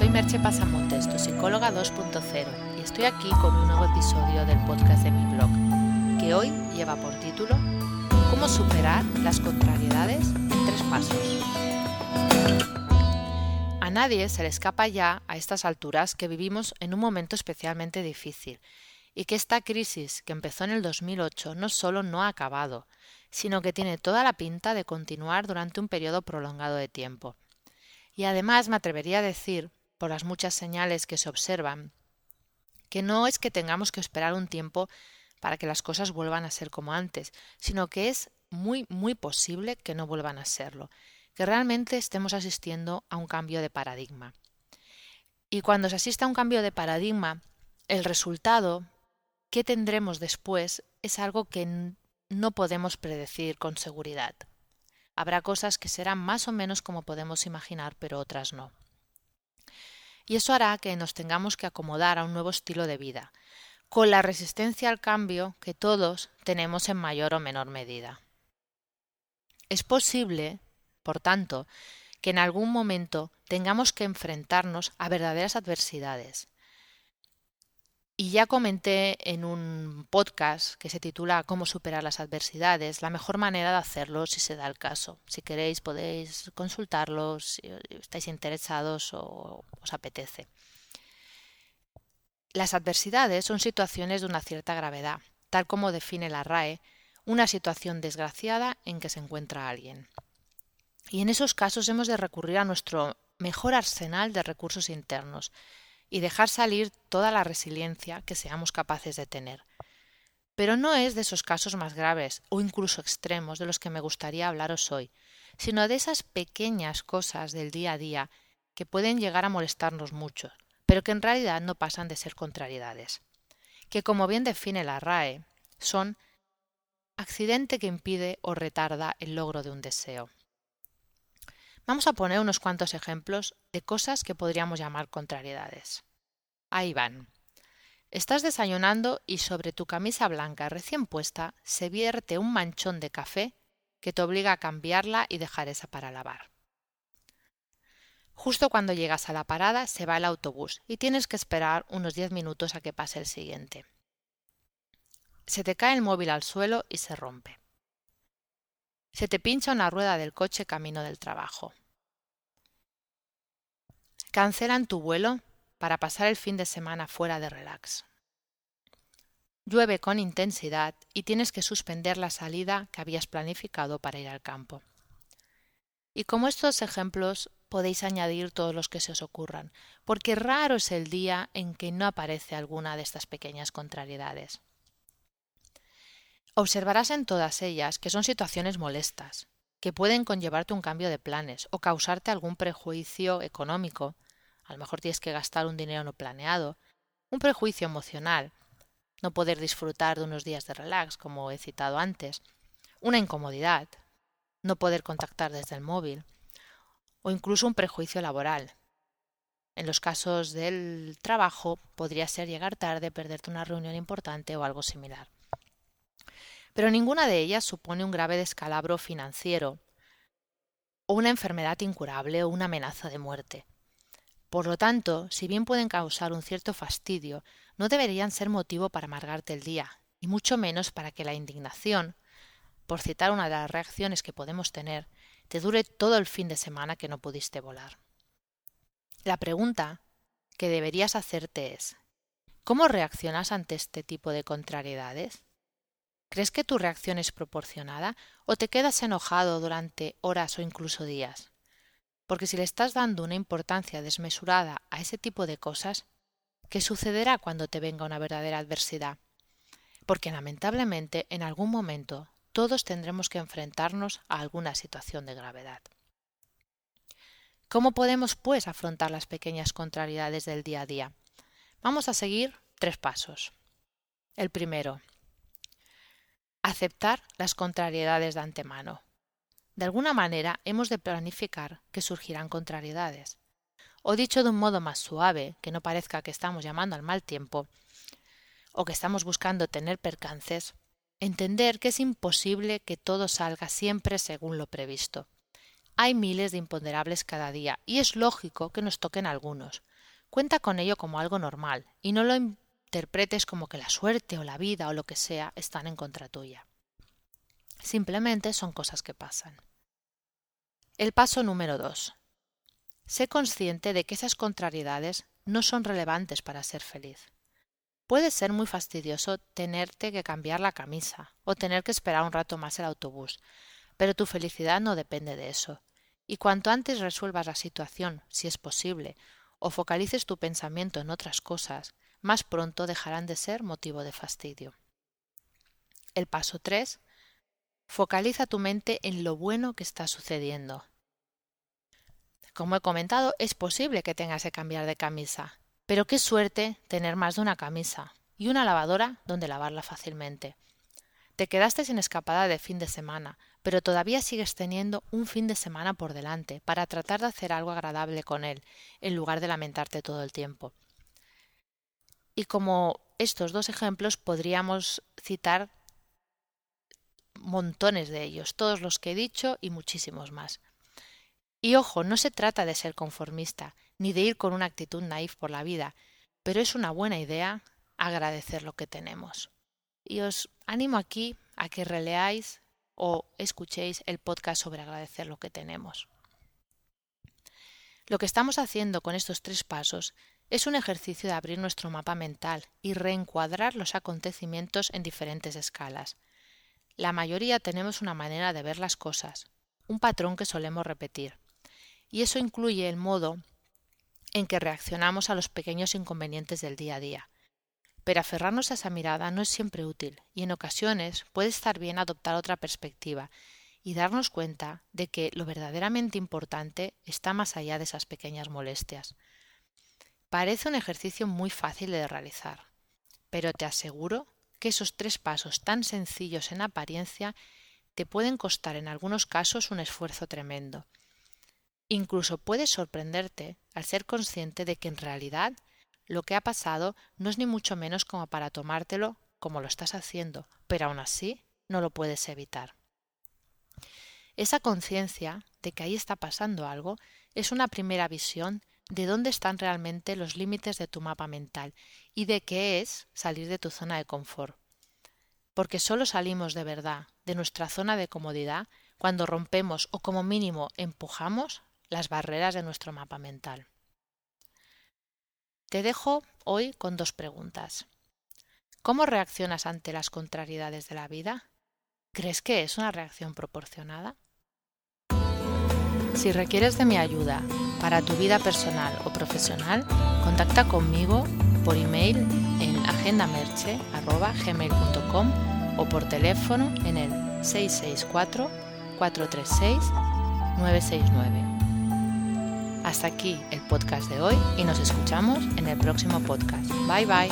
soy Merche Pasamontes, tu psicóloga 2.0, y estoy aquí con un nuevo episodio del podcast de mi blog, que hoy lleva por título Cómo superar las contrariedades en tres pasos. A nadie se le escapa ya a estas alturas que vivimos en un momento especialmente difícil y que esta crisis que empezó en el 2008 no solo no ha acabado, sino que tiene toda la pinta de continuar durante un periodo prolongado de tiempo. Y además me atrevería a decir, por las muchas señales que se observan, que no es que tengamos que esperar un tiempo para que las cosas vuelvan a ser como antes, sino que es muy, muy posible que no vuelvan a serlo, que realmente estemos asistiendo a un cambio de paradigma. Y cuando se asiste a un cambio de paradigma, el resultado que tendremos después es algo que no podemos predecir con seguridad. Habrá cosas que serán más o menos como podemos imaginar, pero otras no. Y eso hará que nos tengamos que acomodar a un nuevo estilo de vida, con la resistencia al cambio que todos tenemos en mayor o menor medida. Es posible, por tanto, que en algún momento tengamos que enfrentarnos a verdaderas adversidades, ya comenté en un podcast que se titula Cómo superar las adversidades, la mejor manera de hacerlo si se da el caso. Si queréis podéis consultarlo, si estáis interesados o os apetece. Las adversidades son situaciones de una cierta gravedad, tal como define la RAE, una situación desgraciada en que se encuentra alguien. Y en esos casos hemos de recurrir a nuestro mejor arsenal de recursos internos, y dejar salir toda la resiliencia que seamos capaces de tener. Pero no es de esos casos más graves o incluso extremos de los que me gustaría hablaros hoy, sino de esas pequeñas cosas del día a día que pueden llegar a molestarnos mucho, pero que en realidad no pasan de ser contrariedades, que como bien define la RAE, son accidente que impide o retarda el logro de un deseo. Vamos a poner unos cuantos ejemplos de cosas que podríamos llamar contrariedades. Ahí van. Estás desayunando y sobre tu camisa blanca recién puesta se vierte un manchón de café que te obliga a cambiarla y dejar esa para lavar. Justo cuando llegas a la parada se va el autobús y tienes que esperar unos diez minutos a que pase el siguiente. Se te cae el móvil al suelo y se rompe. Se te pincha una rueda del coche camino del trabajo. Cancelan tu vuelo para pasar el fin de semana fuera de relax. Llueve con intensidad y tienes que suspender la salida que habías planificado para ir al campo. Y como estos ejemplos podéis añadir todos los que se os ocurran, porque raro es el día en que no aparece alguna de estas pequeñas contrariedades. Observarás en todas ellas que son situaciones molestas, que pueden conllevarte un cambio de planes o causarte algún prejuicio económico, a lo mejor tienes que gastar un dinero no planeado, un prejuicio emocional, no poder disfrutar de unos días de relax, como he citado antes, una incomodidad, no poder contactar desde el móvil, o incluso un prejuicio laboral. En los casos del trabajo podría ser llegar tarde, perderte una reunión importante o algo similar pero ninguna de ellas supone un grave descalabro financiero o una enfermedad incurable o una amenaza de muerte. Por lo tanto, si bien pueden causar un cierto fastidio, no deberían ser motivo para amargarte el día, y mucho menos para que la indignación, por citar una de las reacciones que podemos tener, te dure todo el fin de semana que no pudiste volar. La pregunta que deberías hacerte es ¿Cómo reaccionas ante este tipo de contrariedades? ¿Crees que tu reacción es proporcionada o te quedas enojado durante horas o incluso días? Porque si le estás dando una importancia desmesurada a ese tipo de cosas, ¿qué sucederá cuando te venga una verdadera adversidad? Porque lamentablemente en algún momento todos tendremos que enfrentarnos a alguna situación de gravedad. ¿Cómo podemos, pues, afrontar las pequeñas contrariedades del día a día? Vamos a seguir tres pasos. El primero, Aceptar las contrariedades de antemano. De alguna manera hemos de planificar que surgirán contrariedades. O dicho de un modo más suave, que no parezca que estamos llamando al mal tiempo, o que estamos buscando tener percances, entender que es imposible que todo salga siempre según lo previsto. Hay miles de imponderables cada día, y es lógico que nos toquen algunos, cuenta con ello como algo normal y no lo interpretes como que la suerte o la vida o lo que sea están en contra tuya. Simplemente son cosas que pasan. El paso número 2. Sé consciente de que esas contrariedades no son relevantes para ser feliz. Puede ser muy fastidioso tenerte que cambiar la camisa o tener que esperar un rato más el autobús, pero tu felicidad no depende de eso. Y cuanto antes resuelvas la situación, si es posible, o focalices tu pensamiento en otras cosas, más pronto dejarán de ser motivo de fastidio. El paso 3. Focaliza tu mente en lo bueno que está sucediendo. Como he comentado, es posible que tengas que cambiar de camisa, pero qué suerte tener más de una camisa y una lavadora donde lavarla fácilmente. Te quedaste sin escapada de fin de semana, pero todavía sigues teniendo un fin de semana por delante para tratar de hacer algo agradable con él, en lugar de lamentarte todo el tiempo. Y como estos dos ejemplos podríamos citar montones de ellos, todos los que he dicho y muchísimos más. Y ojo, no se trata de ser conformista, ni de ir con una actitud naif por la vida, pero es una buena idea agradecer lo que tenemos. Y os animo aquí a que releáis o escuchéis el podcast sobre agradecer lo que tenemos. Lo que estamos haciendo con estos tres pasos es un ejercicio de abrir nuestro mapa mental y reencuadrar los acontecimientos en diferentes escalas. La mayoría tenemos una manera de ver las cosas, un patrón que solemos repetir, y eso incluye el modo en que reaccionamos a los pequeños inconvenientes del día a día. Pero aferrarnos a esa mirada no es siempre útil y en ocasiones puede estar bien adoptar otra perspectiva y darnos cuenta de que lo verdaderamente importante está más allá de esas pequeñas molestias. Parece un ejercicio muy fácil de realizar, pero te aseguro que esos tres pasos tan sencillos en apariencia te pueden costar en algunos casos un esfuerzo tremendo. Incluso puedes sorprenderte al ser consciente de que en realidad lo que ha pasado no es ni mucho menos como para tomártelo como lo estás haciendo, pero aún así no lo puedes evitar. Esa conciencia de que ahí está pasando algo es una primera visión de dónde están realmente los límites de tu mapa mental y de qué es salir de tu zona de confort. Porque solo salimos de verdad de nuestra zona de comodidad cuando rompemos o como mínimo empujamos las barreras de nuestro mapa mental. Te dejo hoy con dos preguntas. ¿Cómo reaccionas ante las contrariedades de la vida? ¿Crees que es una reacción proporcionada? Si requieres de mi ayuda para tu vida personal o profesional, contacta conmigo por email en agendamerche.gmail.com o por teléfono en el 664-436-969. Hasta aquí el podcast de hoy y nos escuchamos en el próximo podcast. Bye bye.